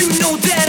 you know that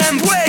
I'm waiting.